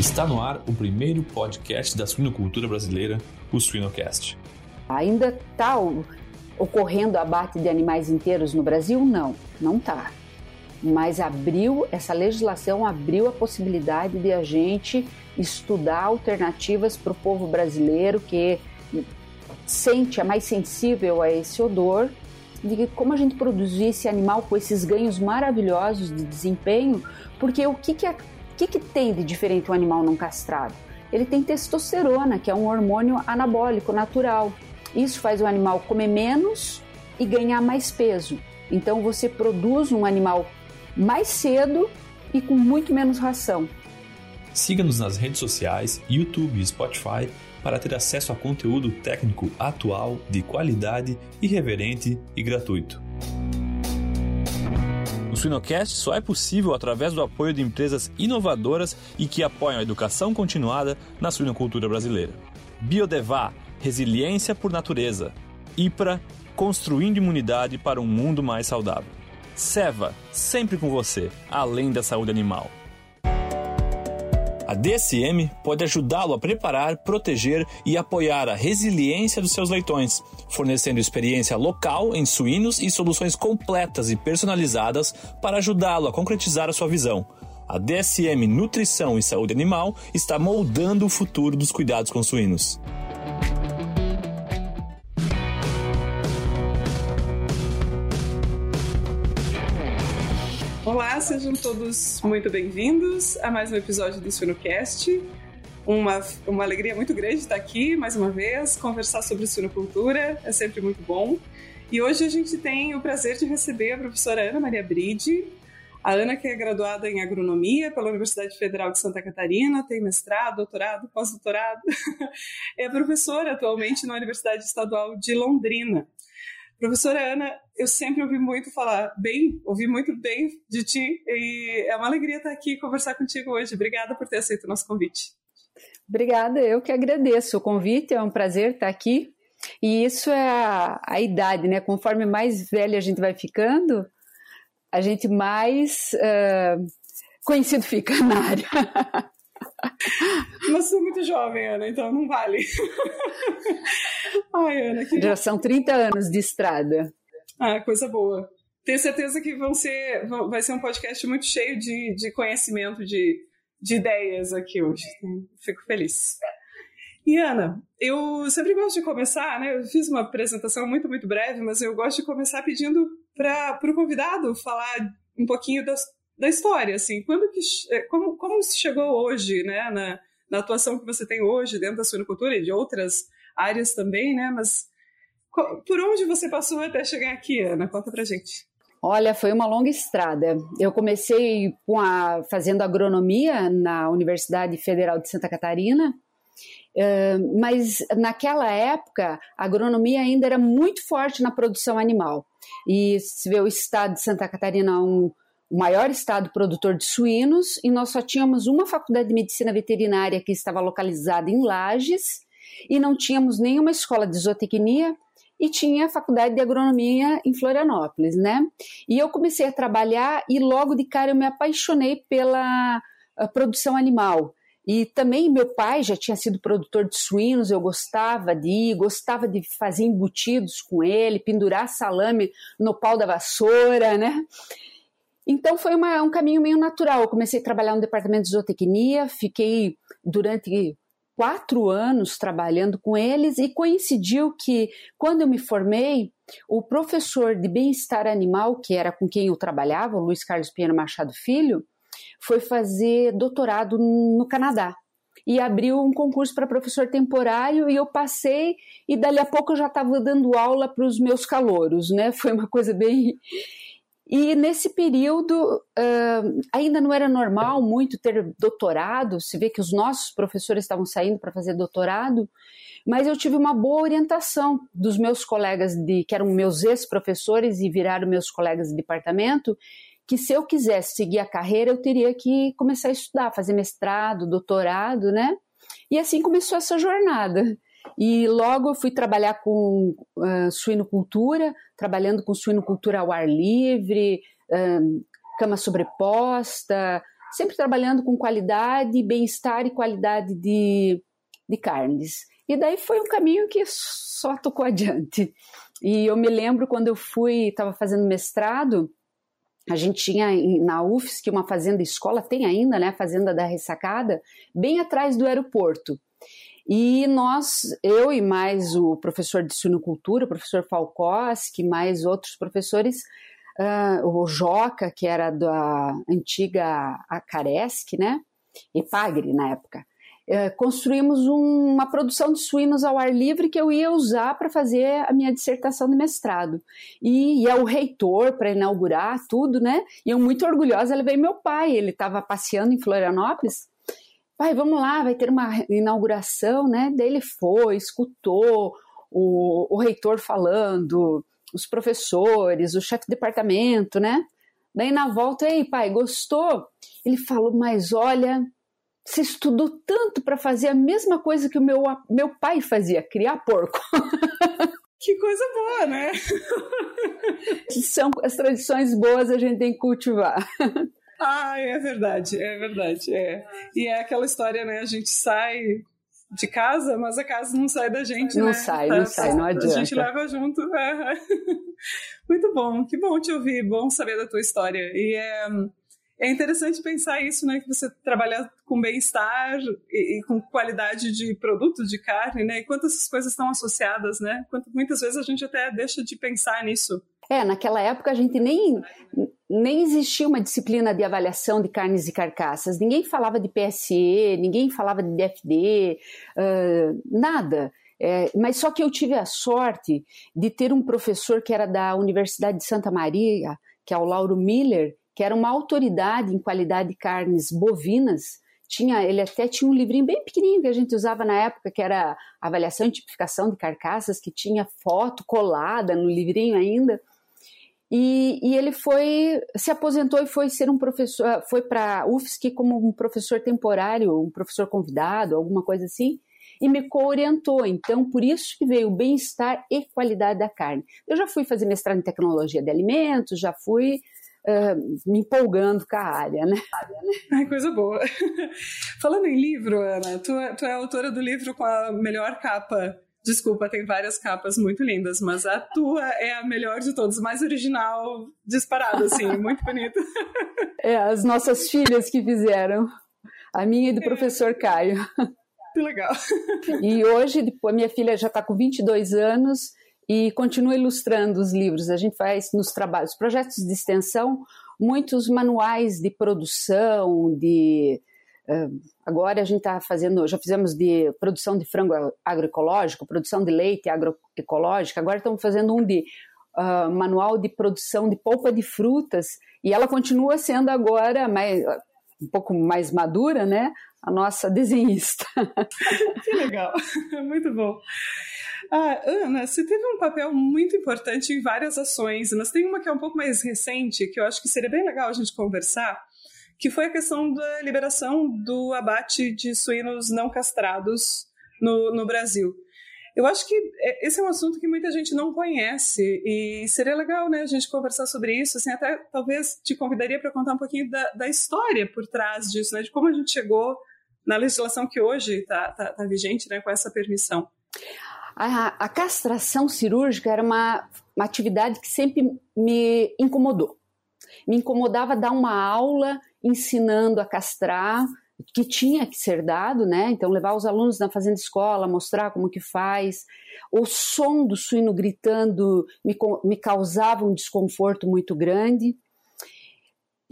Está no ar o primeiro podcast da suinocultura brasileira, o Suinocast. Ainda está ocorrendo abate de animais inteiros no Brasil? Não, não está. Mas abriu, essa legislação abriu a possibilidade de a gente estudar alternativas para o povo brasileiro que sente, é mais sensível a esse odor, de como a gente produzir esse animal com esses ganhos maravilhosos de desempenho, porque o que, que a que, que tem de diferente um animal não castrado? Ele tem testosterona, que é um hormônio anabólico natural. Isso faz o animal comer menos e ganhar mais peso. Então você produz um animal mais cedo e com muito menos ração. Siga-nos nas redes sociais, YouTube e Spotify para ter acesso a conteúdo técnico atual, de qualidade, irreverente e gratuito. Suinocast só é possível através do apoio de empresas inovadoras e que apoiam a educação continuada na suinocultura brasileira. Biodevá, resiliência por natureza. IPRA, construindo imunidade para um mundo mais saudável. Seva, sempre com você, além da saúde animal. A DSM pode ajudá-lo a preparar, proteger e apoiar a resiliência dos seus leitões, fornecendo experiência local em suínos e soluções completas e personalizadas para ajudá-lo a concretizar a sua visão. A DSM Nutrição e Saúde Animal está moldando o futuro dos cuidados com suínos. Sejam todos muito bem-vindos a mais um episódio do Suinocast. Uma, uma alegria muito grande estar aqui mais uma vez, conversar sobre suinocultura, é sempre muito bom. E hoje a gente tem o prazer de receber a professora Ana Maria Bride. A Ana, que é graduada em agronomia pela Universidade Federal de Santa Catarina, tem mestrado, doutorado, pós-doutorado. é professora atualmente na Universidade Estadual de Londrina. Professora Ana, eu sempre ouvi muito falar bem, ouvi muito bem de ti e é uma alegria estar aqui e conversar contigo hoje. Obrigada por ter aceito o nosso convite. Obrigada, eu que agradeço o convite, é um prazer estar aqui. E isso é a, a idade, né? Conforme mais velha a gente vai ficando, a gente mais uh, conhecido fica na área. Mas sou muito jovem, Ana, então não vale. Ai, Ana, que... Já são 30 anos de estrada. Ah, coisa boa. Tenho certeza que vão ser, vai ser um podcast muito cheio de, de conhecimento, de, de ideias aqui hoje. Fico feliz. E Ana, eu sempre gosto de começar, né? Eu fiz uma apresentação muito, muito breve, mas eu gosto de começar pedindo para o convidado falar um pouquinho da, da história, assim, quando que, é, como, como se chegou hoje, né, na, na atuação que você tem hoje dentro da suinocultura e de outras áreas também, né? Mas por onde você passou até chegar aqui, Ana? Conta pra gente. Olha, foi uma longa estrada. Eu comecei com a, fazendo agronomia na Universidade Federal de Santa Catarina, mas naquela época a agronomia ainda era muito forte na produção animal. E se vê o estado de Santa Catarina um, o maior estado produtor de suínos, e nós só tínhamos uma faculdade de medicina veterinária que estava localizada em Lages, e não tínhamos nenhuma escola de zootecnia e tinha a faculdade de agronomia em Florianópolis, né? E eu comecei a trabalhar e logo de cara eu me apaixonei pela ah, produção animal. E também meu pai já tinha sido produtor de suínos, eu gostava de ir, gostava de fazer embutidos com ele, pendurar salame no pau da vassoura, né? Então foi uma, um caminho meio natural. Eu comecei a trabalhar no departamento de zootecnia, fiquei durante quatro anos trabalhando com eles e coincidiu que, quando eu me formei, o professor de bem-estar animal, que era com quem eu trabalhava, o Luiz Carlos Pinheiro Machado Filho, foi fazer doutorado no Canadá e abriu um concurso para professor temporário e eu passei e dali a pouco eu já estava dando aula para os meus calouros, né? Foi uma coisa bem e nesse período uh, ainda não era normal muito ter doutorado, se vê que os nossos professores estavam saindo para fazer doutorado, mas eu tive uma boa orientação dos meus colegas de que eram meus ex-professores e viraram meus colegas de departamento, que se eu quisesse seguir a carreira eu teria que começar a estudar, fazer mestrado, doutorado, né? E assim começou essa jornada. E logo eu fui trabalhar com uh, suinocultura, trabalhando com suinocultura ao ar livre, cama sobreposta, sempre trabalhando com qualidade, bem-estar e qualidade de, de carnes. E daí foi um caminho que só tocou adiante. E eu me lembro quando eu fui, estava fazendo mestrado, a gente tinha na UFSC uma fazenda escola, tem ainda, né, a Fazenda da Ressacada, bem atrás do aeroporto. E nós, eu e mais o professor de suinocultura, o professor Falcoski, mais outros professores, uh, o Joca, que era da antiga Acaresc, né? Epagre na época. Uh, construímos um, uma produção de suínos ao ar livre que eu ia usar para fazer a minha dissertação de mestrado. E ia o reitor para inaugurar tudo, né? E eu, muito orgulhosa, levei meu pai. Ele estava passeando em Florianópolis pai, vamos lá, vai ter uma inauguração, né? Daí ele foi, escutou o, o reitor falando, os professores, o chefe de departamento, né? Daí na volta, ei, pai, gostou? Ele falou, mas olha, você estudou tanto para fazer a mesma coisa que o meu, meu pai fazia, criar porco. Que coisa boa, né? São as tradições boas a gente tem que cultivar. Ah, é verdade, é verdade. É. E é aquela história, né? A gente sai de casa, mas a casa não sai da gente, não né? sai, não sai, não adianta. A gente leva junto. Muito bom, que bom te ouvir, bom saber da tua história. E é, é interessante pensar isso, né? Que você trabalha com bem-estar e, e, com qualidade de produtos de carne, né? E quantas essas coisas estão associadas, né? Quanto, muitas vezes a gente até deixa de pensar nisso. É, naquela época a gente nem, nem existia uma disciplina de avaliação de carnes e carcaças. Ninguém falava de PSE, ninguém falava de DFD, uh, nada. É, mas só que eu tive a sorte de ter um professor que era da Universidade de Santa Maria, que é o Lauro Miller, que era uma autoridade em qualidade de carnes bovinas. Tinha, ele até tinha um livrinho bem pequenininho que a gente usava na época, que era avaliação e tipificação de carcaças, que tinha foto colada no livrinho ainda. E, e, ele foi se aposentou e foi ser um professor, foi para UFSC como um professor temporário, um professor convidado, alguma coisa assim, e me co-orientou. Então, por isso que veio o bem-estar e qualidade da carne. Eu já fui fazer mestrado em tecnologia de alimentos, já fui uh, me empolgando com a área, né? Coisa boa. Falando em livro, Ana, tu, é, tu é autora do livro com a melhor capa Desculpa, tem várias capas muito lindas, mas a tua é a melhor de todas, mais original, disparada, assim, muito bonita. É, as nossas filhas que fizeram. A minha e do professor Caio. Que legal. E hoje, depois, minha filha já está com 22 anos e continua ilustrando os livros. A gente faz nos trabalhos, projetos de extensão, muitos manuais de produção, de Agora a gente está fazendo, já fizemos de produção de frango agroecológico, produção de leite agroecológica, agora estamos fazendo um de uh, manual de produção de polpa de frutas, e ela continua sendo agora mais, um pouco mais madura, né? A nossa desenhista. Que legal, muito bom. Ah, Ana, você teve um papel muito importante em várias ações, mas tem uma que é um pouco mais recente, que eu acho que seria bem legal a gente conversar, que foi a questão da liberação do abate de suínos não castrados no, no Brasil. Eu acho que é, esse é um assunto que muita gente não conhece e seria legal, né, a gente conversar sobre isso. Assim, até talvez te convidaria para contar um pouquinho da, da, história por trás disso, né, de como a gente chegou na legislação que hoje está tá, tá vigente, né, com essa permissão. A, a castração cirúrgica era uma, uma atividade que sempre me incomodou. Me incomodava dar uma aula ensinando a castrar, que tinha que ser dado, né? Então levar os alunos na fazenda escola, mostrar como que faz. O som do suíno gritando me, me causava um desconforto muito grande.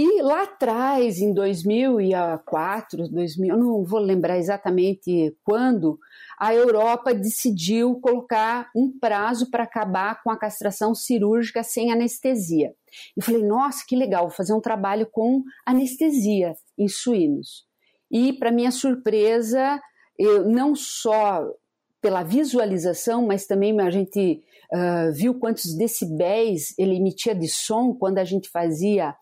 E lá atrás, em 2004, 2000, eu não vou lembrar exatamente quando, a Europa decidiu colocar um prazo para acabar com a castração cirúrgica sem anestesia. E falei, nossa, que legal, vou fazer um trabalho com anestesia em suínos. E, para minha surpresa, eu não só pela visualização, mas também a gente uh, viu quantos decibéis ele emitia de som quando a gente fazia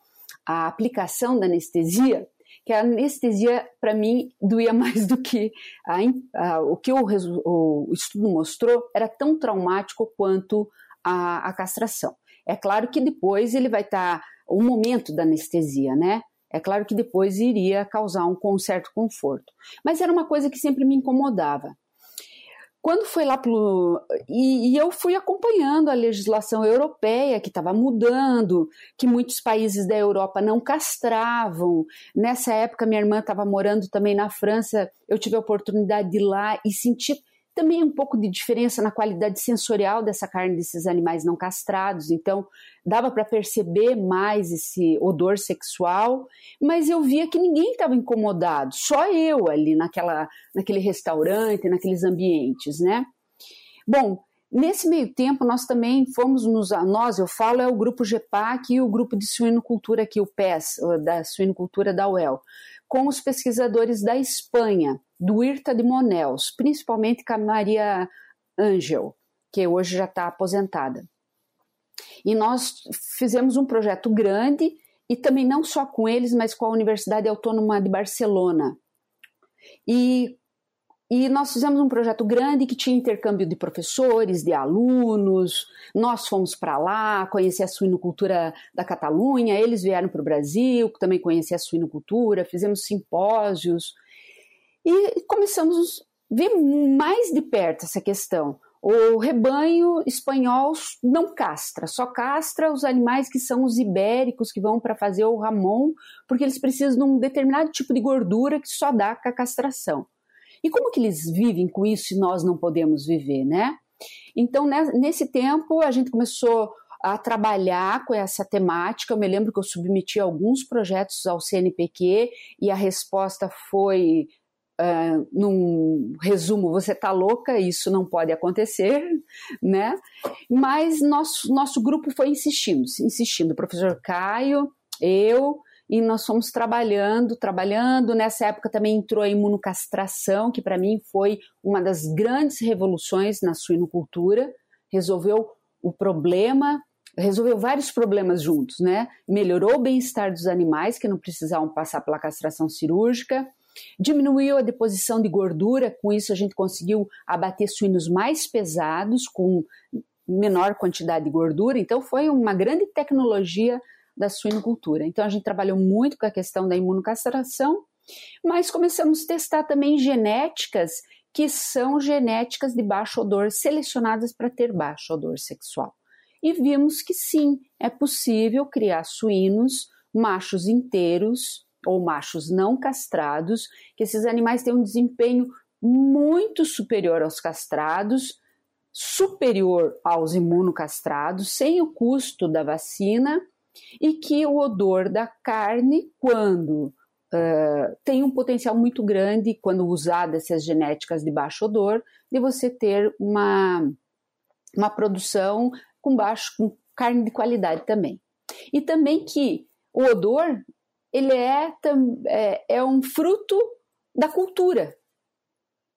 a aplicação da anestesia, que a anestesia, para mim, doía mais do que a, a, o que o, o, estudo mostrou, era tão traumático quanto a, a castração. É claro que depois ele vai estar tá, o momento da anestesia, né? É claro que depois iria causar um, certo conforto. Mas era uma coisa que sempre me incomodava. Quando foi lá pro. E, e eu fui acompanhando a legislação europeia que estava mudando, que muitos países da Europa não castravam. Nessa época, minha irmã estava morando também na França, eu tive a oportunidade de ir lá e sentir também um pouco de diferença na qualidade sensorial dessa carne desses animais não castrados, então dava para perceber mais esse odor sexual, mas eu via que ninguém estava incomodado, só eu ali naquela, naquele restaurante, naqueles ambientes, né? Bom, nesse meio tempo nós também fomos nos, nós, eu falo, é o grupo GEPAC e o grupo de suinocultura aqui, o PES, da suinocultura da UEL, com os pesquisadores da Espanha, do IRTA de Monels, principalmente com a Maria Angel, que hoje já está aposentada. E nós fizemos um projeto grande, e também não só com eles, mas com a Universidade Autônoma de Barcelona. E, e nós fizemos um projeto grande que tinha intercâmbio de professores, de alunos. Nós fomos para lá conhecer a suinocultura da Catalunha, eles vieram para o Brasil, também conhecer a suinocultura, fizemos simpósios e começamos a ver mais de perto essa questão. O rebanho espanhol não castra, só castra os animais que são os ibéricos, que vão para fazer o ramon, porque eles precisam de um determinado tipo de gordura que só dá com a castração. E como que eles vivem com isso se nós não podemos viver, né? Então, nesse tempo, a gente começou a trabalhar com essa temática. Eu me lembro que eu submeti alguns projetos ao CNPq e a resposta foi uh, num resumo, você está louca, isso não pode acontecer, né? Mas nosso, nosso grupo foi insistindo, insistindo, o professor Caio, eu, e nós fomos trabalhando, trabalhando. Nessa época também entrou a imunocastração, que para mim foi uma das grandes revoluções na suinocultura, resolveu o problema resolveu vários problemas juntos, né? Melhorou o bem-estar dos animais que não precisavam passar pela castração cirúrgica, Diminuiu a deposição de gordura, com isso a gente conseguiu abater suínos mais pesados, com menor quantidade de gordura, então foi uma grande tecnologia da suinocultura. Então a gente trabalhou muito com a questão da imunocastração, mas começamos a testar também genéticas que são genéticas de baixo odor, selecionadas para ter baixo odor sexual. E vimos que sim, é possível criar suínos machos inteiros ou machos não castrados, que esses animais têm um desempenho muito superior aos castrados, superior aos imunocastrados, sem o custo da vacina, e que o odor da carne, quando uh, tem um potencial muito grande, quando usadas essas genéticas de baixo odor, de você ter uma, uma produção com baixo, com carne de qualidade também. E também que o odor ele é, é, é um fruto da cultura.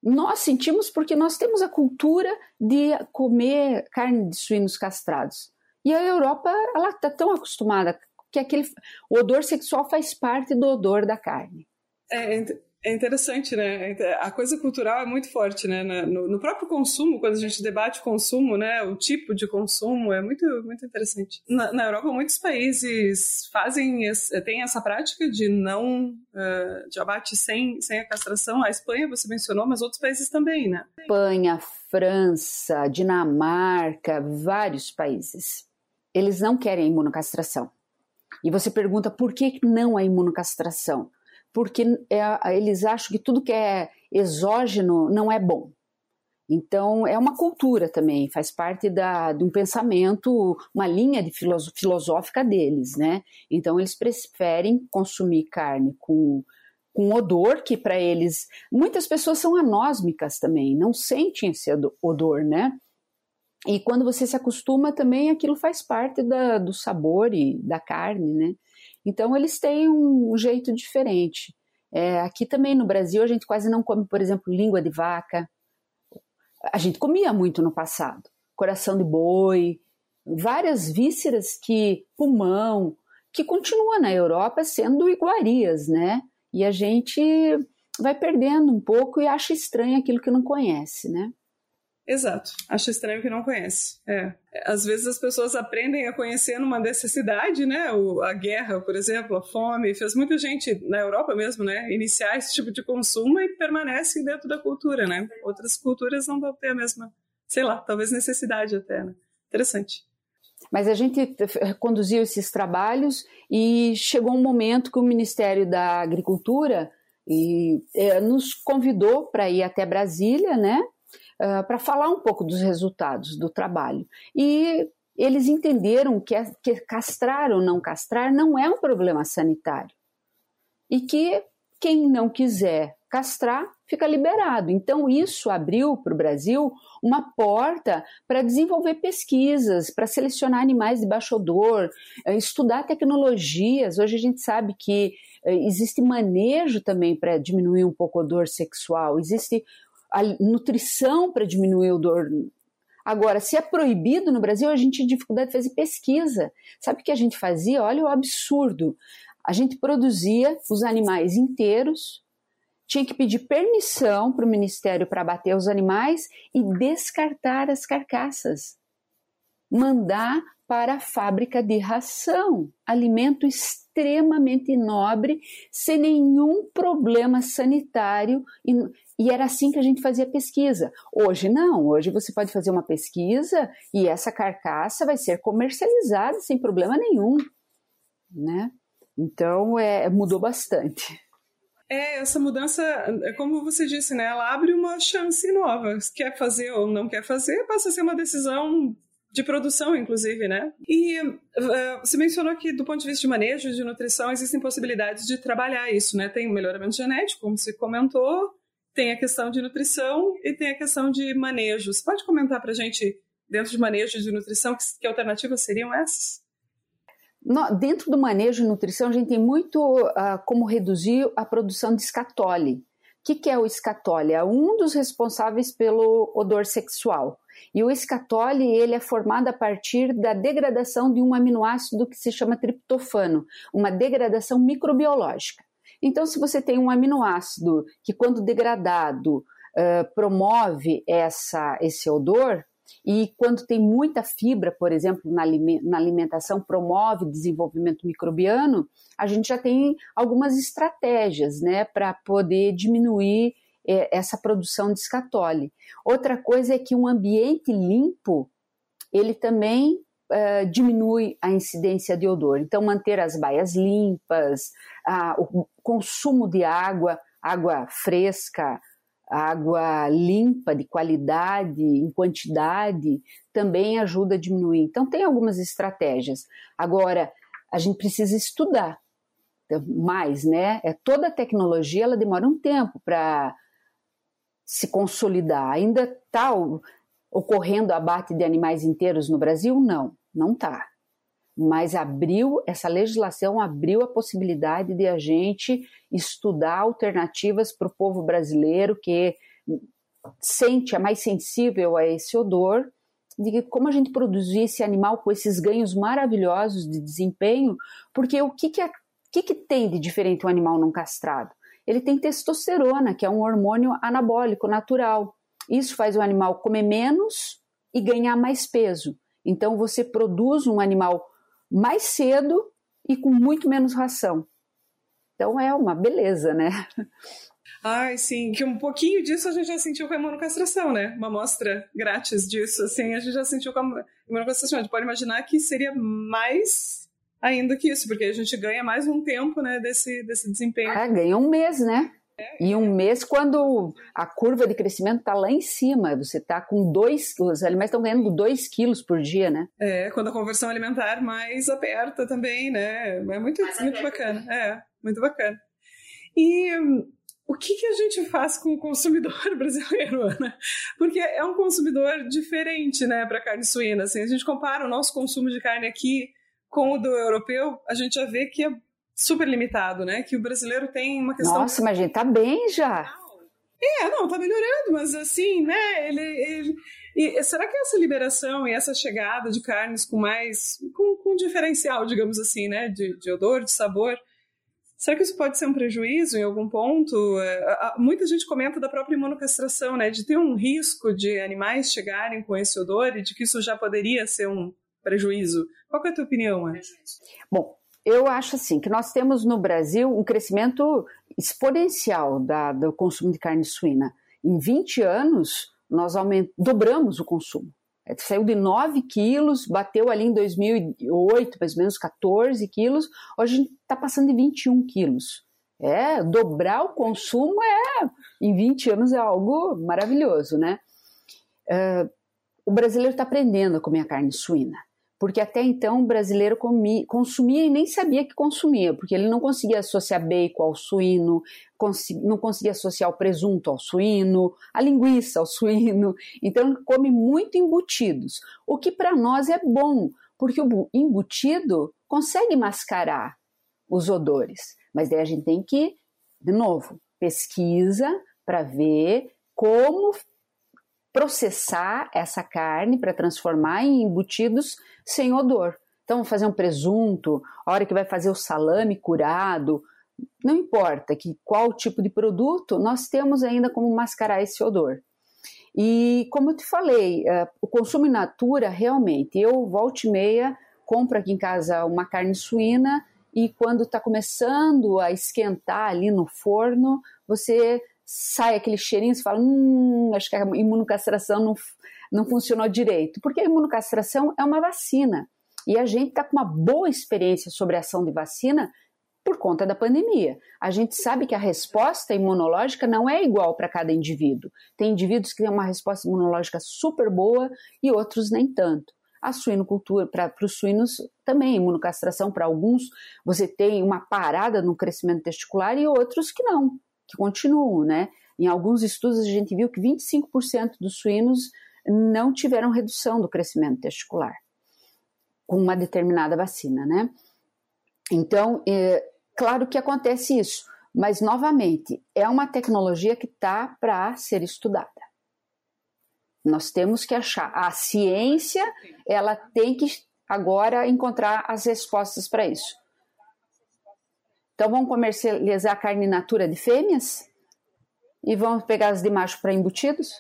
Nós sentimos porque nós temos a cultura de comer carne de suínos castrados. E a Europa, ela está tão acostumada que aquele o odor sexual faz parte do odor da carne. É, é interessante, né? A coisa cultural é muito forte, né? No, no, próprio consumo, quando a gente debate consumo, né? O tipo de consumo é muito, muito interessante. Na, na Europa, muitos países fazem, têm essa prática de não, uh, de abate sem, sem a castração. A Espanha, você mencionou, mas outros países também, né? Espanha, França, Dinamarca, vários países. Eles não querem a imunocastração. E você pergunta por que não a imunocastração? porque é, eles acham que tudo que é exógeno não é bom. Então, é uma cultura também, faz parte da, de um pensamento, uma linha de filosófica deles, né? Então, eles preferem consumir carne com, com odor, que para eles. Muitas pessoas são anósmicas também, não sentem esse odor, né? E quando você se acostuma também, aquilo faz parte da, do sabor e da carne, né? Então, eles têm um jeito diferente. É, aqui também no Brasil, a gente quase não come, por exemplo, língua de vaca. A gente comia muito no passado. Coração de boi, várias vísceras que, pulmão, que continua na Europa sendo iguarias, né? E a gente vai perdendo um pouco e acha estranho aquilo que não conhece, né? Exato. Acho estranho que não conhece. É. Às vezes as pessoas aprendem a conhecer numa necessidade, né? O, a guerra, por exemplo, a fome, fez muita gente na Europa mesmo, né? Iniciar esse tipo de consumo e permanece dentro da cultura, né? Outras culturas não vão ter a mesma, sei lá, talvez necessidade até, né? Interessante. Mas a gente conduziu esses trabalhos e chegou um momento que o Ministério da Agricultura e, é, nos convidou para ir até Brasília, né? Uh, para falar um pouco dos resultados do trabalho. E eles entenderam que, que castrar ou não castrar não é um problema sanitário. E que quem não quiser castrar fica liberado. Então, isso abriu para o Brasil uma porta para desenvolver pesquisas, para selecionar animais de baixo odor, eh, estudar tecnologias. Hoje a gente sabe que eh, existe manejo também para diminuir um pouco o odor sexual, existe a nutrição para diminuir o dor. Agora, se é proibido no Brasil, a gente tem dificuldade de fazer pesquisa. Sabe o que a gente fazia? Olha o absurdo. A gente produzia os animais inteiros, tinha que pedir permissão para o Ministério para abater os animais e descartar as carcaças. Mandar para a fábrica de ração, alimento extremamente nobre, sem nenhum problema sanitário. E era assim que a gente fazia pesquisa. Hoje não, hoje você pode fazer uma pesquisa e essa carcaça vai ser comercializada sem problema nenhum, né? Então é, mudou bastante. É, essa mudança, é como você disse, né? Ela abre uma chance nova. Quer fazer ou não quer fazer, passa a ser uma decisão de produção, inclusive, né? E uh, você mencionou que, do ponto de vista de manejo de nutrição, existem possibilidades de trabalhar isso, né? Tem o melhoramento genético, como você comentou, tem a questão de nutrição e tem a questão de manejo. Você pode comentar para a gente, dentro de manejo de nutrição, que, que alternativas seriam essas? No, dentro do manejo de nutrição, a gente tem muito uh, como reduzir a produção de escatole. O que, que, é o escatole? É um dos responsáveis pelo odor sexual. E o escatole ele é formado a partir da degradação de um aminoácido que se chama triptofano, uma degradação microbiológica. Então, se você tem um aminoácido que, quando degradado, uh, promove essa, esse odor, e quando tem muita fibra, por exemplo, na, na alimentação, promove desenvolvimento microbiano, a gente já tem algumas estratégias né, para poder diminuir essa produção de escatole. Outra coisa é que um ambiente limpo, ele também uh, diminui a incidência de odor. Então, manter as baias limpas, o consumo de água, água fresca, água limpa, de qualidade, em quantidade, também ajuda a diminuir. Então, tem algumas estratégias. Agora, a gente precisa estudar mais, né? É, toda a tecnologia ela demora um tempo para se consolidar. Ainda está ocorrendo abate de animais inteiros no Brasil? Não não está. Mas abriu, essa legislação abriu a possibilidade de a gente estudar alternativas para o povo brasileiro que sente, é mais sensível a esse odor, de como a gente produzir esse animal com esses ganhos maravilhosos de desempenho, porque o que, que, é, que, que tem de diferente um animal não castrado? Ele tem testosterona, que é um hormônio anabólico natural. Isso faz o animal comer menos e ganhar mais peso. Então você produz um animal mais cedo e com muito menos ração. Então é uma beleza, né? Ai, sim, que um pouquinho disso a gente já sentiu com a imunocastração, né? Uma amostra grátis disso, assim, a gente já sentiu com a imunocastração. A gente pode imaginar que seria mais ainda que isso, porque a gente ganha mais um tempo, né, desse, desse desempenho. É, ganha um mês, né? E um mês, quando a curva de crescimento está lá em cima, você está com dois, os animais estão ganhando dois quilos por dia, né? É, quando a conversão alimentar mais aperta também, né? É muito, muito bacana. É, muito bacana. E hum, o que, que a gente faz com o consumidor brasileiro, Ana? Porque é um consumidor diferente, né, para carne suína. Assim, a gente compara o nosso consumo de carne aqui com o do europeu, a gente já vê que é super limitado, né? Que o brasileiro tem uma questão. Nossa, mas a gente tá bem já. É, não, tá melhorando, mas assim, né? Ele, ele... E será que essa liberação e essa chegada de carnes com mais. com, com diferencial, digamos assim, né? De, de odor, de sabor. Será que isso pode ser um prejuízo em algum ponto? É, muita gente comenta da própria imunocastração, né? De ter um risco de animais chegarem com esse odor e de que isso já poderia ser um prejuízo. Qual é a tua opinião, Ana? Bom, eu acho assim que nós temos no Brasil um crescimento exponencial da, do consumo de carne suína. Em 20 anos, nós aument... dobramos o consumo. É, saiu de 9 quilos, bateu ali em 2008, mais ou menos 14 quilos, hoje a gente está passando de 21 quilos. É, dobrar o consumo é, em 20 anos é algo maravilhoso, né? Uh, o brasileiro está aprendendo a comer a carne suína porque até então o brasileiro comia, consumia e nem sabia que consumia, porque ele não conseguia associar bacon ao suíno, não conseguia associar o presunto ao suíno, a linguiça ao suíno, então come muito embutidos, o que para nós é bom, porque o embutido consegue mascarar os odores, mas daí a gente tem que, de novo, pesquisa para ver como processar essa carne para transformar em embutidos sem odor. Então, fazer um presunto, a hora que vai fazer o salame curado, não importa que qual tipo de produto, nós temos ainda como mascarar esse odor. E como eu te falei, uh, o consumo in natura, realmente, eu volto e meia, compro aqui em casa uma carne suína e quando está começando a esquentar ali no forno, você sai aquele cheirinho, você fala, hum, acho que a imunocastração não, não funcionou direito. Porque a imunocastração é uma vacina. E a gente está com uma boa experiência sobre a ação de vacina por conta da pandemia. A gente sabe que a resposta imunológica não é igual para cada indivíduo. Tem indivíduos que têm uma resposta imunológica super boa e outros nem tanto. A suinocultura, para os suínos também, imunocastração para alguns, você tem uma parada no crescimento testicular e outros que não que continuam, né? Em alguns estudos a gente viu que 25% dos suínos não tiveram redução do crescimento testicular com uma determinada vacina, né? Então, é, claro que acontece isso, mas novamente é uma tecnologia que está para ser estudada. Nós temos que achar a ciência, ela tem que agora encontrar as respostas para isso. Então vamos comercializar a carne natura de fêmeas e vamos pegar as de macho para embutidos?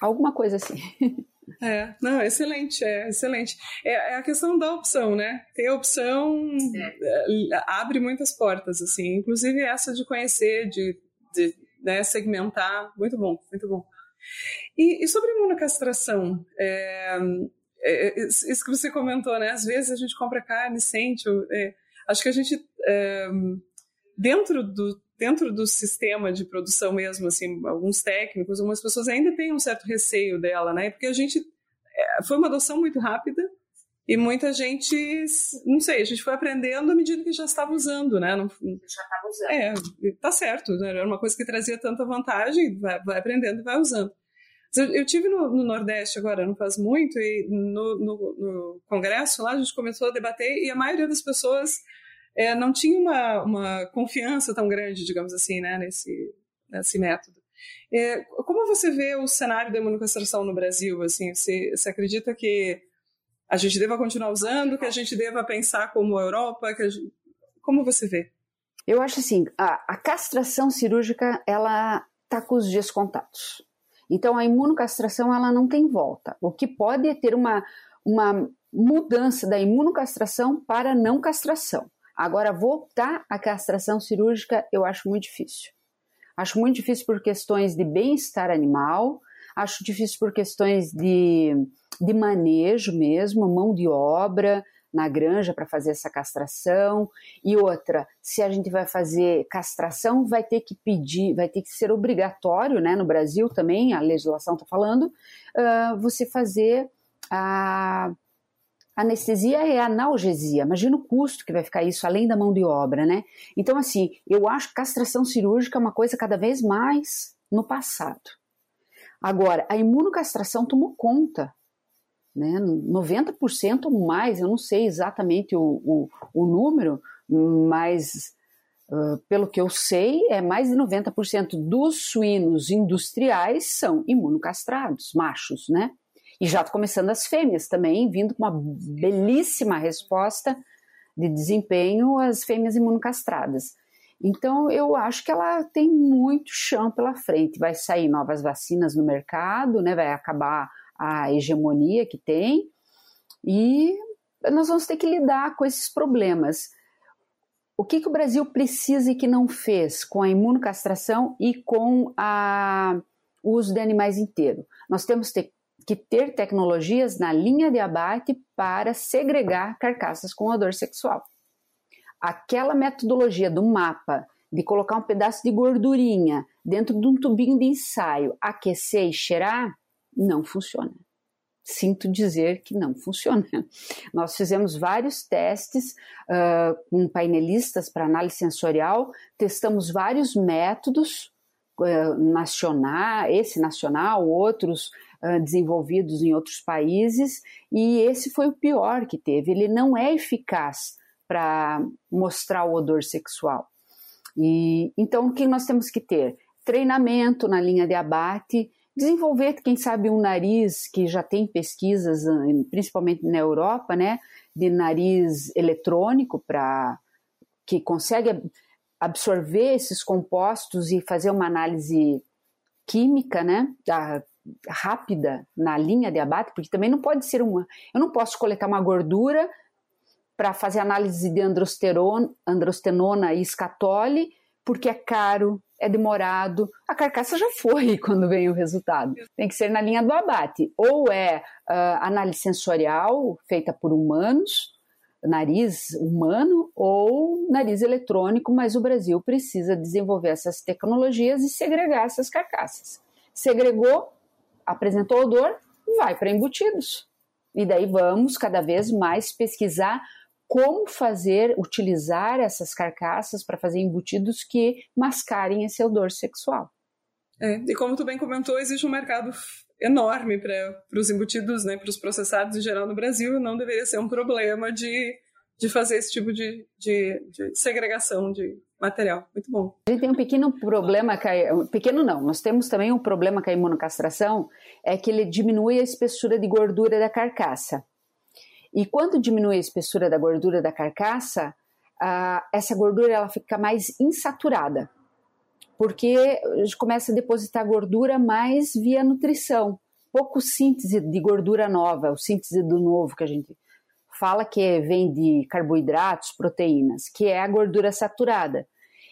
Alguma coisa assim. É, não, excelente, é excelente. É, é, a questão da opção, né? Ter opção é. abre muitas portas, assim, inclusive essa de conhecer, de, de né, segmentar, muito bom, muito bom. E, e sobre imunocastração, é, é, é isso que você comentou, né? Às vezes a gente compra carne, sente, é, acho que a gente é, dentro do dentro do sistema de produção mesmo, assim, alguns técnicos, algumas pessoas ainda têm um certo receio dela, né? Porque a gente é, foi uma adoção muito rápida e muita gente, não sei, a gente foi aprendendo à medida que já estava usando, né? Não, já estava usando. É, tá certo, né? era uma coisa que trazia tanta vantagem, vai, vai aprendendo e vai usando. Eu, tive no, no, Nordeste agora, não faz muito, e no, no, no, congresso lá a gente começou a debater e a maioria das pessoas é, não tinha uma, uma confiança tão grande, digamos assim, né, nesse, nesse método. É, como você vê o cenário da imunocastração no Brasil? Assim, você, você acredita que a gente deva continuar usando, que a gente deva pensar como a Europa? Que a gente... Como você vê? Eu acho assim, a, a castração cirúrgica, ela está com os dias contados. Então, a imunocastração, ela não tem volta. O que pode é ter uma, uma mudança da imunocastração para não castração. Agora, voltar à castração cirúrgica eu acho muito difícil. Acho muito difícil por questões de bem-estar animal, acho difícil por questões de, de manejo mesmo, mão de obra na granja para fazer essa castração. E outra, se a gente vai fazer castração, vai ter que pedir, vai ter que ser obrigatório, né? No Brasil também, a legislação está falando, uh, você fazer a anestesia é analgesia. Imagina o custo que vai ficar isso, além da mão de obra, né? Então, assim, eu acho que castração cirúrgica é uma coisa cada vez mais no passado. Agora, a imunocastração tomou conta, né? 90% ou mais, eu não sei exatamente o, o, o número, mas uh, pelo que eu sei, é mais de 90% dos suínos industriais são imunocastrados, machos, né? E já começando as fêmeas também, vindo com uma belíssima resposta de desempenho as fêmeas imunocastradas. Então, eu acho que ela tem muito chão pela frente. Vai sair novas vacinas no mercado, né? vai acabar a hegemonia que tem, e nós vamos ter que lidar com esses problemas. O que, que o Brasil precisa e que não fez com a imunocastração e com a, o uso de animais inteiros? Nós temos que ter tecnologias na linha de abate para segregar carcaças com odor sexual aquela metodologia do mapa de colocar um pedaço de gordurinha dentro de um tubinho de ensaio, aquecer e cheirar, não funciona. Sinto dizer que não funciona. Nós fizemos vários testes uh, com painelistas para análise sensorial, testamos vários métodos uh, nacional, esse nacional, outros uh, desenvolvidos em outros países, e esse foi o pior que teve. Ele não é eficaz para mostrar o odor sexual. E então o que nós temos que ter? Treinamento na linha de abate, desenvolver, quem sabe, um nariz que já tem pesquisas, ah, principalmente na Europa, né, de nariz eletrônico para que consegue absorver esses compostos e fazer uma análise química, né, da, rápida na linha de abate, porque também não pode ser uma. Eu não posso coletar uma gordura para fazer análise de androstenona e escatole, porque é caro, é demorado. A carcaça já foi quando vem o resultado. Tem que ser na linha do abate. Ou é uh, análise sensorial feita por humanos, nariz humano, ou nariz eletrônico, mas o Brasil precisa desenvolver essas tecnologias e segregar essas carcaças. Segregou, apresentou odor, vai para embutidos. E daí vamos cada vez mais pesquisar como fazer, utilizar essas carcaças para fazer embutidos que mascarem esse odor sexual. É, e como tu bem comentou, existe um mercado enorme para os embutidos, né, para os processados em geral no Brasil, não deveria ser um problema de, de fazer esse tipo de, de, de segregação de material. Muito bom. A gente tem um pequeno problema, pequeno não, nós temos também um problema com a imunocastração, é que ele diminui a espessura de gordura da carcaça. E quando diminui a espessura da gordura da carcaça, essa gordura ela fica mais insaturada, porque a gente começa a depositar gordura mais via nutrição, pouco síntese de gordura nova, o síntese do novo que a gente fala que vem de carboidratos, proteínas, que é a gordura saturada.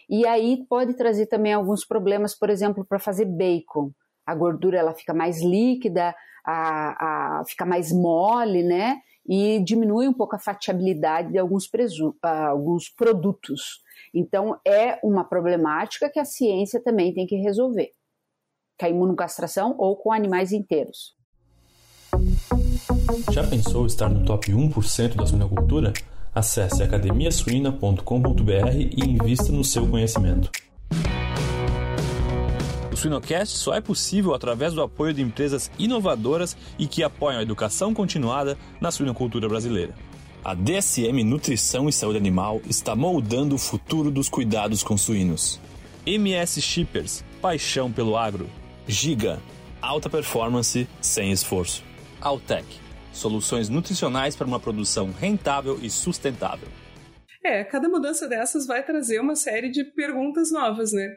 E aí pode trazer também alguns problemas, por exemplo, para fazer bacon. A gordura ela fica mais líquida, a, a, fica mais mole, né? E diminui um pouco a fatiabilidade de alguns, presu, ah, alguns produtos. Então, é uma problemática que a ciência também tem que resolver, com a imunocastração ou com animais inteiros. Já pensou estar no top 1% da suinocultura? Acesse academiasuina.com.br e invista no seu conhecimento. Suinocast só é possível através do apoio de empresas inovadoras e que apoiam a educação continuada na suinocultura brasileira. A DSM Nutrição e Saúde Animal está moldando o futuro dos cuidados com suínos. MS Shippers, paixão pelo agro. Giga, alta performance sem esforço. Altec, soluções nutricionais para uma produção rentável e sustentável. É, cada mudança dessas vai trazer uma série de perguntas novas, né?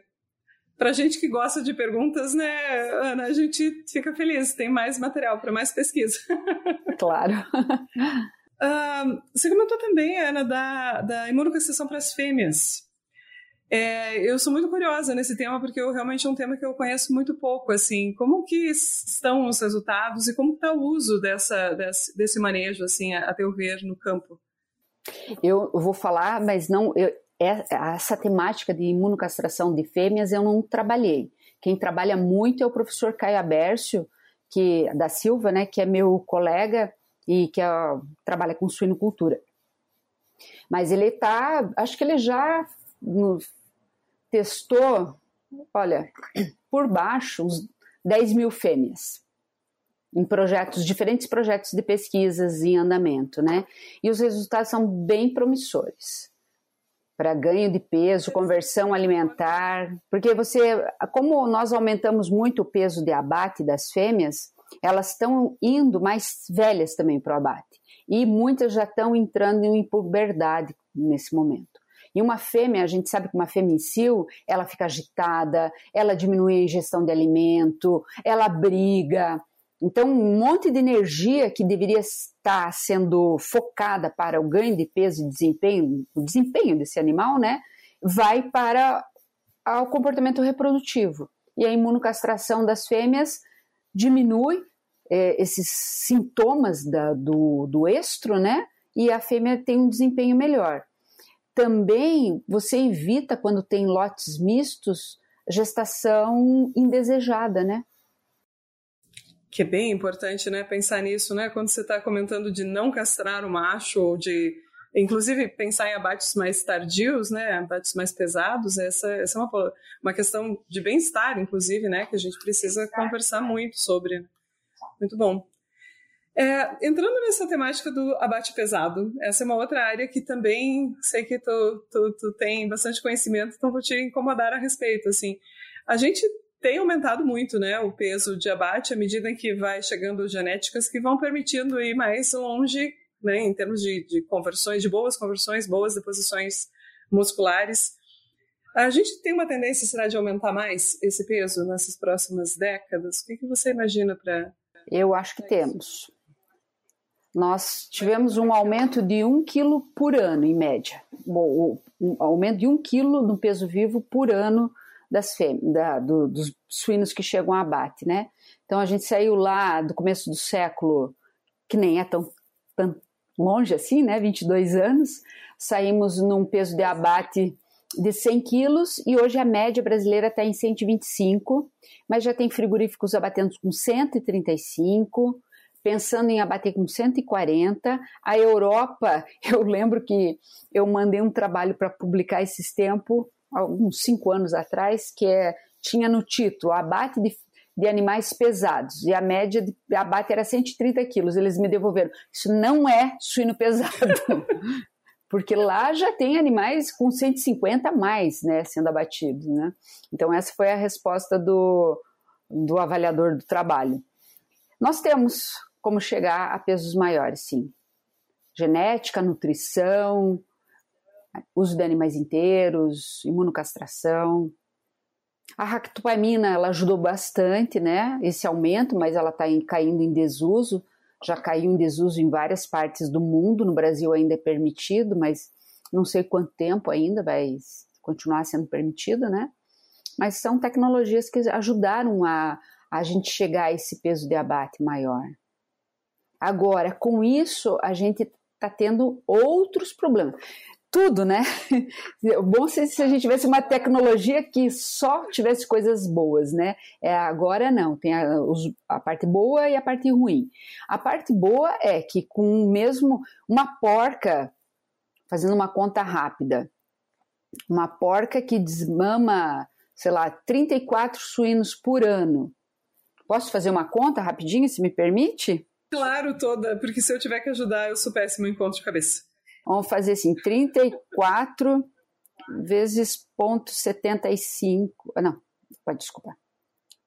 Pra gente que gosta de perguntas, né, Ana, a gente fica feliz, tem mais material para mais pesquisa. Claro. uh, você comentou também, Ana, da, da imunocastração para as fêmeas. É, eu sou muito curiosa nesse tema porque eu, realmente é um tema que eu conheço muito pouco. Assim, como que estão os resultados e como está o uso dessa, desse, desse manejo, assim, a, a teu ver, no campo? Eu vou falar, mas não, eu, essa temática de imunocastração de fêmeas eu não trabalhei. Quem trabalha muito é o professor Caio Abércio, que, da Silva, né, que é meu colega e que é, trabalha com suinocultura. Mas ele está, acho que ele já no, testou, olha, por baixo, uns 10 mil fêmeas em projetos, diferentes projetos de pesquisas em andamento, né? E os resultados são bem promissores para ganho de peso, conversão alimentar, porque você, como nós aumentamos muito o peso de abate das fêmeas, elas estão indo mais velhas também para o abate. e muitas já estão entrando em puberdade nesse momento. E uma fêmea, a gente sabe que uma fêmea em cio, ela fica agitada, ela diminui a ingestão de alimento, ela briga. Então, um monte de energia que deveria estar sendo focada para o ganho de peso e desempenho, o desempenho desse animal, né, vai para o comportamento reprodutivo. E a imunocastração das fêmeas diminui é, esses sintomas da, do, do estro, né? E a fêmea tem um desempenho melhor. Também você evita, quando tem lotes mistos, gestação indesejada, né? Que é bem importante, né? Pensar nisso, né? Quando você está comentando de não castrar o macho ou de inclusive pensar em abates mais tardios, né, abates mais pesados, essa, essa é uma, uma questão de bem-estar, inclusive, né, que a gente precisa conversar muito sobre. Muito bom. É, entrando nessa temática do abate pesado, essa é uma outra área que também sei que tu, tu, tu tem bastante conhecimento, então vou te incomodar a respeito. Assim, a gente tem aumentado muito né, o peso de abate à medida em que vai chegando genéticas que vão permitindo ir mais longe né, em termos de, de conversões, de boas conversões, boas deposições musculares. A gente tem uma tendência, será, de aumentar mais esse peso nessas próximas décadas? O que, que você imagina para. Eu acho que temos. Nós tivemos um aumento de um quilo por ano, em média. Bom, um aumento de um quilo no peso vivo por ano das fêmeas, da, do, dos suínos que chegam a abate, né? Então a gente saiu lá do começo do século, que nem é tão, tão longe assim, né? 22 anos, saímos num peso de abate de 100 quilos e hoje a média brasileira está em 125, mas já tem frigoríficos abatendo com 135, pensando em abater com 140. A Europa, eu lembro que eu mandei um trabalho para publicar esses tempos, alguns cinco anos atrás, que é, tinha no título Abate de de animais pesados e a média de abate era 130 quilos. Eles me devolveram. Isso não é suíno pesado, porque lá já tem animais com 150 a mais, né, sendo abatidos, né? Então essa foi a resposta do, do avaliador do trabalho. Nós temos como chegar a pesos maiores, sim. Genética, nutrição, uso de animais inteiros, imunocastração, a ractopamina ela ajudou bastante, né? Esse aumento, mas ela está caindo em desuso. Já caiu em desuso em várias partes do mundo. No Brasil ainda é permitido, mas não sei quanto tempo ainda vai continuar sendo permitido, né? Mas são tecnologias que ajudaram a, a gente chegar a esse peso de abate maior. Agora, com isso, a gente está tendo outros problemas tudo, né? Bom se, se a gente tivesse uma tecnologia que só tivesse coisas boas, né? É, agora não, tem a, a, parte boa e a parte ruim. A parte boa é que com mesmo uma porca, fazendo uma conta rápida, uma porca que desmama, sei lá, 34 suínos por ano. Posso fazer uma conta rapidinho, se me permite? Claro, toda, porque se eu tiver que ajudar, eu sou péssimo em conta de cabeça. Vamos fazer assim, 34 vezes ponto 75. Ah, não, pode desculpar.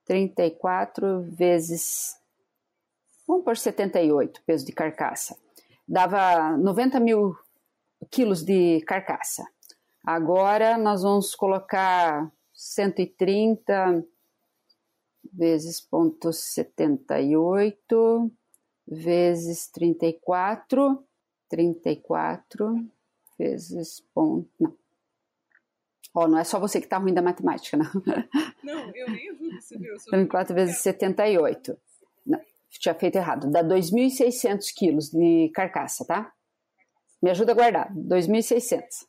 34 vezes. Vamos por 78, peso de carcaça. Dava 90 mil quilos de carcaça. Agora nós vamos colocar 130 vezes ponto 78 vezes 34 34 vezes ponto. Não. Ó, não é só você que tá ruim da matemática, não. Não, eu nem ajudo, você viu? 34 vezes 78. Não, tinha feito errado. Dá 2.600 quilos de carcaça, tá? Me ajuda a guardar. 2.600.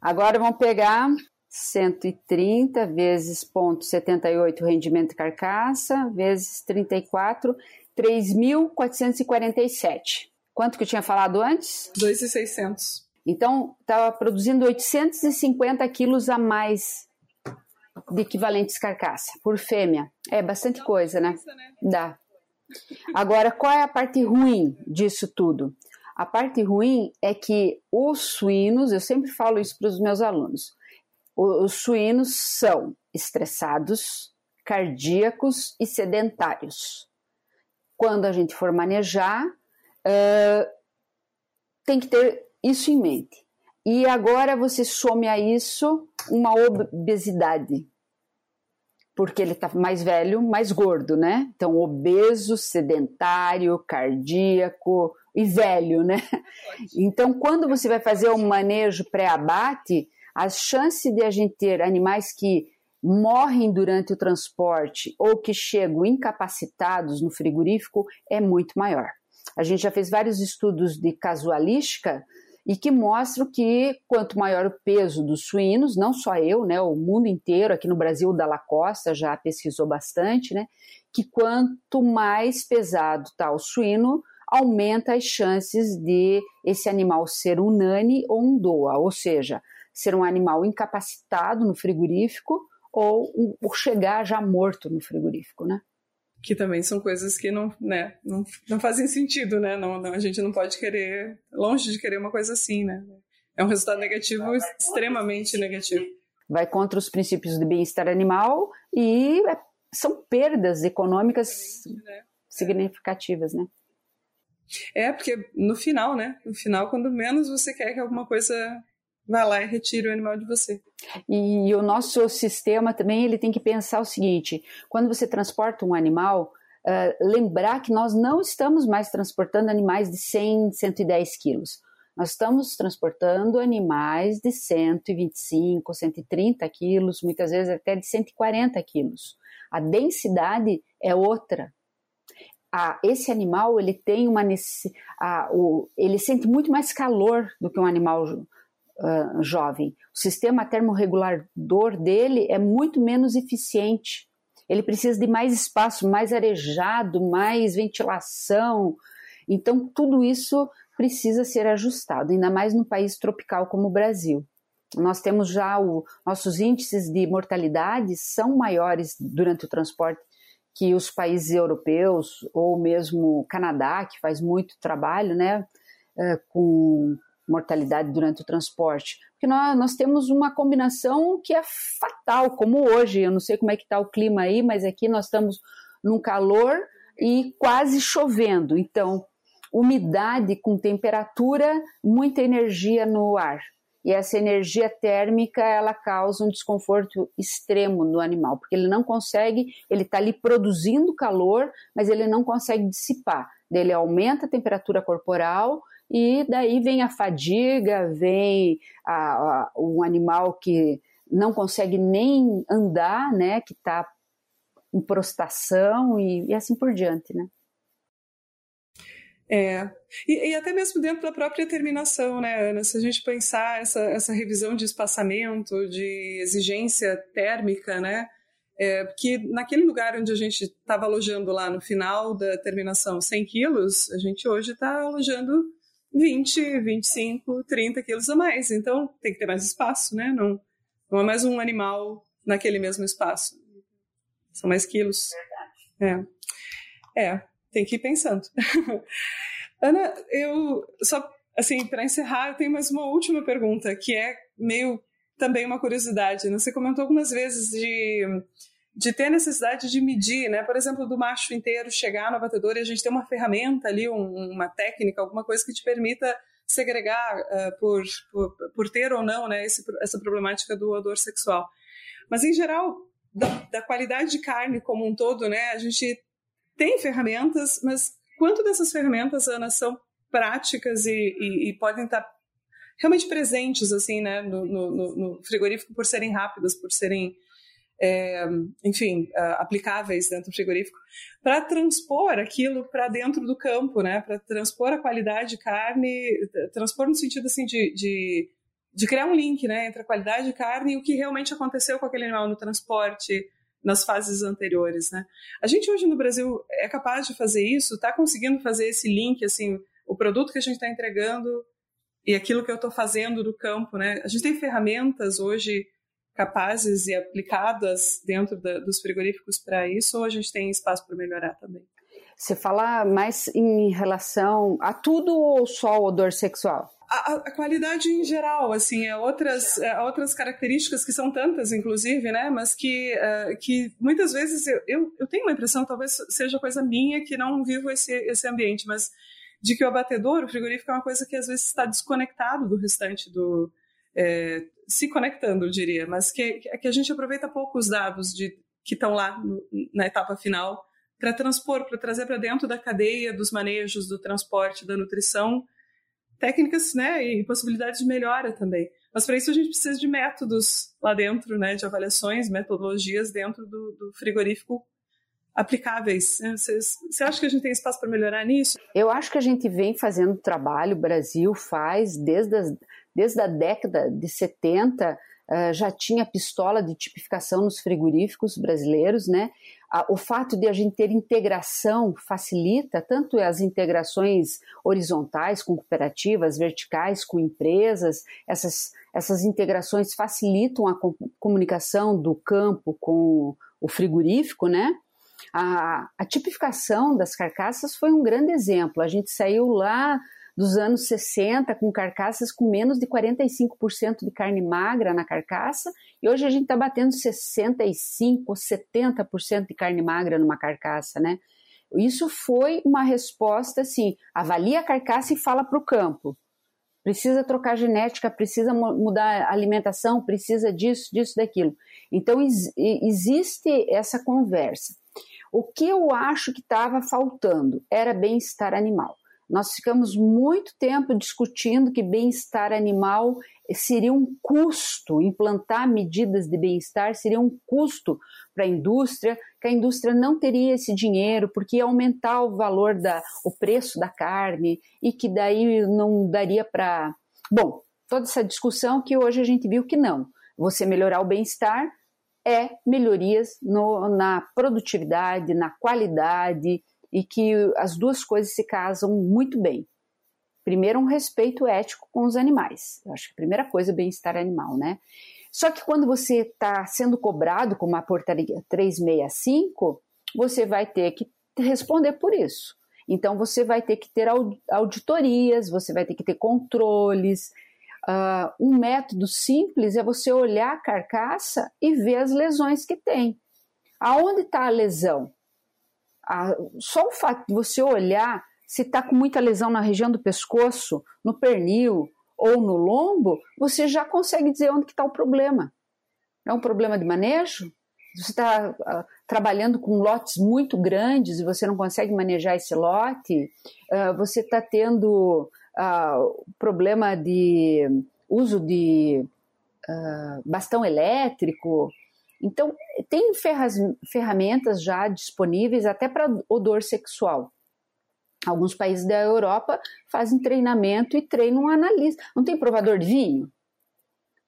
Agora vamos pegar 130 vezes ponto 78 rendimento de carcaça, vezes 34, 3.447. Quanto que eu tinha falado antes? 2,600. Então, estava produzindo 850 quilos a mais de equivalentes carcaça por fêmea. É bastante coisa, né? né? Dá. Agora, qual é a parte ruim disso tudo? A parte ruim é que os suínos, eu sempre falo isso para os meus alunos, os suínos são estressados, cardíacos e sedentários. Quando a gente for manejar, uh, tem que ter isso em mente. E agora você some a isso uma obesidade, porque ele está mais velho, mais gordo, né? Então, obeso, sedentário, cardíaco e velho, né? Então, quando você vai fazer um manejo pré-abate, as chances de a gente ter animais que morrem durante o transporte ou que chegam incapacitados no frigorífico é muito maior. A gente já fez vários estudos de casualística e que mostram que quanto maior o peso dos suínos, não só eu, né, o mundo inteiro, aqui no Brasil, o Dalla Costa já pesquisou bastante, né, que quanto mais pesado está o suíno, aumenta as chances de esse animal ser um nani ou um doa, ou seja, ser um animal incapacitado no frigorífico ou, ou chegar já morto no frigorífico, né? Que também são coisas que não, né, não, não fazem sentido, né? Não, não, a gente não pode querer, longe de querer uma coisa assim, né? É um resultado negativo extremamente negativo. Vai contra os princípios de bem-estar animal e é, são perdas econômicas né? significativas, né? É, porque no final, né? No final, quando menos você quer que alguma coisa vai lá e retira o animal de você. E, o nosso sistema também ele tem que pensar o seguinte: quando você transporta um animal, uh, lembrar que nós não estamos mais transportando animais de 100, 110 quilos. Nós estamos transportando animais de 125, 130 quilos, muitas vezes até de 140 quilos. A densidade é outra. Esse animal ele tem uma o, ele sente muito mais calor do que um animal uh, jovem. O sistema termorregulador dele é muito menos eficiente. Ele precisa de mais espaço, mais arejado, mais ventilação. Então, tudo isso precisa ser ajustado, ainda mais num país tropical como o Brasil. Nós temos já o, nossos índices de mortalidade são maiores durante o transporte que os países europeus ou mesmo o Canadá, que faz muito trabalho, né, com mortalidade durante o transporte. Porque nós, nós temos uma combinação que é fatal, como hoje. Eu não sei como é que está o clima aí, mas aqui nós estamos num calor e quase chovendo. Então, umidade com temperatura, muita energia no ar. E essa energia térmica, ela causa um desconforto extremo no animal, porque ele não consegue, ele está ali produzindo calor, mas ele não consegue dissipar. Ele aumenta a temperatura corporal e daí vem a fadiga, vem a, a, um animal que não consegue nem andar, né, que está em prostração e, e, assim por diante, né. É, e, e, até mesmo dentro da própria terminação, né, Ana? Se a gente pensar essa, essa revisão de espaçamento, de exigência térmica, né, é, que naquele lugar onde a gente estava alojando lá no final da terminação 100 quilos, a gente hoje está alojando 20, 25, 30 quilos a mais. Então tem que ter mais espaço, né? Não, não é mais um animal naquele mesmo espaço. São mais quilos. É. É, tem que ir pensando. Ana, eu só assim, para encerrar, eu tenho mais uma última pergunta, que é meio também uma curiosidade. Você comentou algumas vezes de de ter necessidade de medir, né? Por exemplo, do macho inteiro chegar no abatedor e a gente ter uma ferramenta ali, um, uma técnica, alguma coisa que te permita segregar uh, por, por, por, ter ou não né, esse, essa problemática do odor sexual. Mas, em geral, da, da, qualidade de carne como um todo, né, a gente tem ferramentas, mas quanto dessas ferramentas, Ana, são práticas e, e, e podem estar realmente presentes assim, né, no, no, no frigorífico por serem rápidas, por serem é, enfim, aplicáveis dentro do frigorífico, para transpor aquilo para dentro do campo, né? Para transpor a qualidade de carne, transpor no sentido assim de, de, de, criar um link, né, entre a qualidade de carne e o que realmente aconteceu com aquele animal no transporte nas fases anteriores, né? A gente hoje no Brasil é capaz de fazer isso, está conseguindo fazer esse link, assim, o produto que a gente está entregando e aquilo que eu estou fazendo do campo, né? A gente tem ferramentas hoje capazes e aplicadas dentro da, dos frigoríficos para isso, ou a gente tem espaço para melhorar também? Você fala mais em relação a tudo ou só o odor sexual? A, a, qualidade em geral, assim, é outras, é outras características que são tantas, inclusive, né, mas que, uh, que muitas vezes eu, eu, eu, tenho uma impressão, talvez seja coisa minha que não vivo esse, esse ambiente, mas de que o abatedor, o frigorífico, é uma coisa que às vezes está desconectado do restante do. É, se conectando, eu diria, mas que, que a gente aproveita pouco os dados de, que estão lá no, na etapa final para transpor, para trazer para dentro da cadeia dos manejos, do transporte, da nutrição, técnicas né, e possibilidades de melhora também. Mas para isso a gente precisa de métodos lá dentro, né, de avaliações, metodologias dentro do, do frigorífico aplicáveis. Você acha que a gente tem espaço para melhorar nisso? Eu acho que a gente vem fazendo trabalho, o Brasil faz desde, as, desde a década de 70, uh, já tinha pistola de tipificação nos frigoríficos brasileiros, né? o fato de a gente ter integração facilita tanto as integrações horizontais com cooperativas, verticais com empresas, essas, essas integrações facilitam a comunicação do campo com o frigorífico, né? A, a tipificação das carcaças foi um grande exemplo. A gente saiu lá dos anos 60 com carcaças com menos de 45% de carne magra na carcaça e hoje a gente está batendo 65%, 70% de carne magra numa carcaça, né? Isso foi uma resposta assim: avalia a carcaça e fala para o campo. Precisa trocar genética, precisa mudar a alimentação, precisa disso, disso, daquilo. Então, existe essa conversa. O que eu acho que estava faltando era bem-estar animal. Nós ficamos muito tempo discutindo que bem-estar animal seria um custo, implantar medidas de bem-estar seria um custo para a indústria, que a indústria não teria esse dinheiro porque ia aumentar o valor da o preço da carne e que daí não daria para, bom, toda essa discussão que hoje a gente viu que não. Você melhorar o bem-estar é melhorias no, na produtividade, na qualidade e que as duas coisas se casam muito bem. Primeiro, um respeito ético com os animais. Eu acho que a primeira coisa é bem-estar animal, né? Só que quando você está sendo cobrado com uma portaria 365, você vai ter que responder por isso. Então, você vai ter que ter auditorias, você vai ter que ter controles. Uh, um método simples é você olhar a carcaça e ver as lesões que tem. Aonde está a lesão? A, só o fato de você olhar se está com muita lesão na região do pescoço, no pernil ou no lombo, você já consegue dizer onde está o problema. É um problema de manejo? Você está uh, trabalhando com lotes muito grandes e você não consegue manejar esse lote? Uh, você está tendo uh, problema de uso de bastão elétrico? Então, tem ferramentas já disponíveis até para odor sexual. Alguns países da Europa fazem treinamento e treinam um analista. Não tem provador de vinho?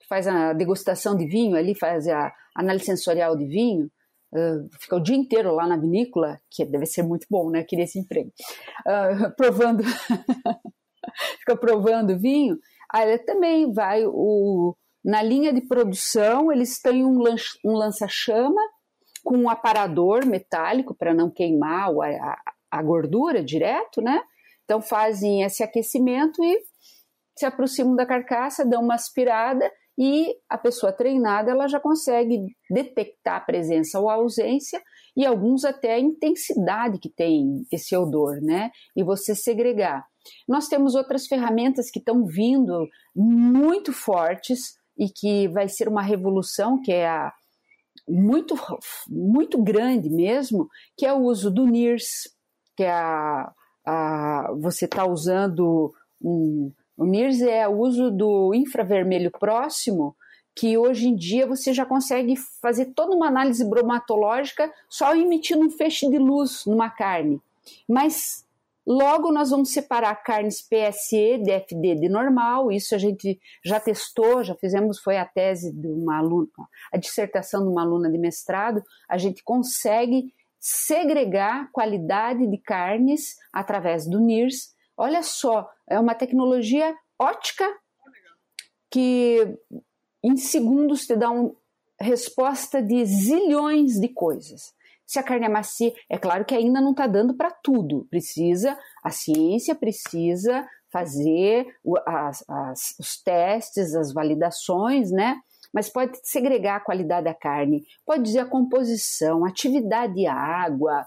Faz a degustação de vinho ali, faz a análise sensorial de vinho. Uh, fica o dia inteiro lá na vinícola, que deve ser muito bom, né? Queria esse emprego. Uh, provando, fica provando vinho. Aí também vai o, na linha de produção, eles têm um, um lança-chama com um aparador metálico para não queimar a, a, gordura direto, né? Então fazem esse aquecimento e se aproximam da carcaça, dão uma aspirada e a pessoa treinada ela já consegue detectar a presença ou a ausência e alguns até a intensidade que tem esse odor, né? E você segregar. Nós temos outras ferramentas que estão vindo muito fortes e que vai ser uma revolução que é a, muito, muito grande mesmo, que é o uso do NIRS, que é a, a você está usando um, o NIRS é o uso do infravermelho próximo, que hoje em dia você já consegue fazer toda uma análise bromatológica só emitindo um feixe de luz numa carne. Mas Logo, nós vamos separar carnes PSE de FD de normal, isso a gente já testou, já fizemos, foi a tese de uma aluna, a dissertação de uma aluna de mestrado, a gente consegue segregar qualidade de carnes através do NIRS. Olha só, é uma tecnologia ótica que em segundos te dá uma resposta de zilhões de coisas se a carne é macia. É claro que ainda não está dando para tudo. Precisa, a ciência precisa fazer as, as, os testes, as validações, né? Mas pode segregar a qualidade da carne, pode dizer a composição, atividade de água,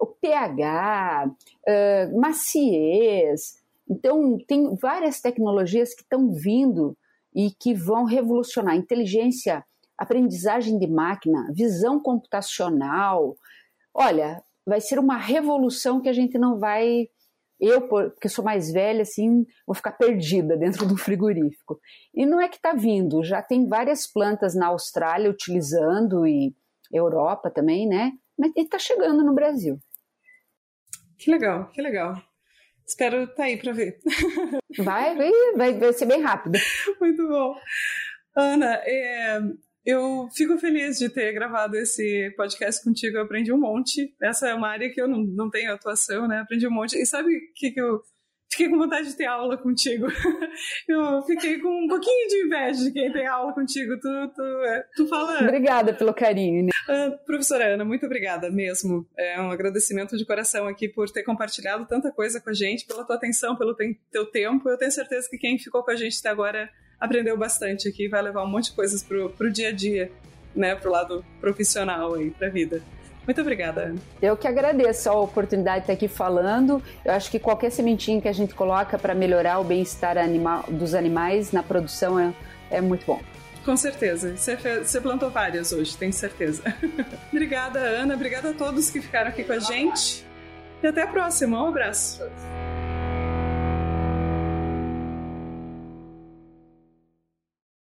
o pH, uh, maciez. Então, tem várias tecnologias que estão vindo e que vão revolucionar inteligência, aprendizagem de máquina, visão computacional. Olha, vai ser uma revolução que a gente não vai. Eu, porque sou mais velha, assim, vou ficar perdida dentro do frigorífico. E não é que está vindo, já tem várias plantas na Austrália utilizando e Europa também, né? Mas está chegando no Brasil. Que legal, que legal. Espero estar tá aí para ver. Vai, vai, vai ser bem rápido. Muito bom. Ana, é, eu fico feliz de ter gravado esse podcast contigo. Eu aprendi um monte. Essa é uma área que eu não, não tenho atuação, né? Aprendi um monte. E sabe o que, que eu fiquei com vontade de ter aula contigo. Eu fiquei com um pouquinho de inveja de quem tem aula contigo. Tu, tu, é, tu fala. Obrigada pelo carinho. Né? Uh, professora Ana, muito obrigada mesmo. É um agradecimento de coração aqui por ter compartilhado tanta coisa com a gente, pela tua atenção, pelo teu tempo. Eu tenho certeza que quem ficou com a gente até agora aprendeu bastante aqui, vai levar um monte de coisas pro, pro dia a dia, né, pro lado profissional aí, pra vida. Muito obrigada, Ana. Eu que agradeço a oportunidade de estar aqui falando. Eu acho que qualquer sementinha que a gente coloca para melhorar o bem-estar animal, dos animais na produção é, é muito bom. Com certeza. Você, fez, você plantou várias hoje, tenho certeza. obrigada, Ana. Obrigada a todos que ficaram aqui com a gente. E até a próxima. Um abraço.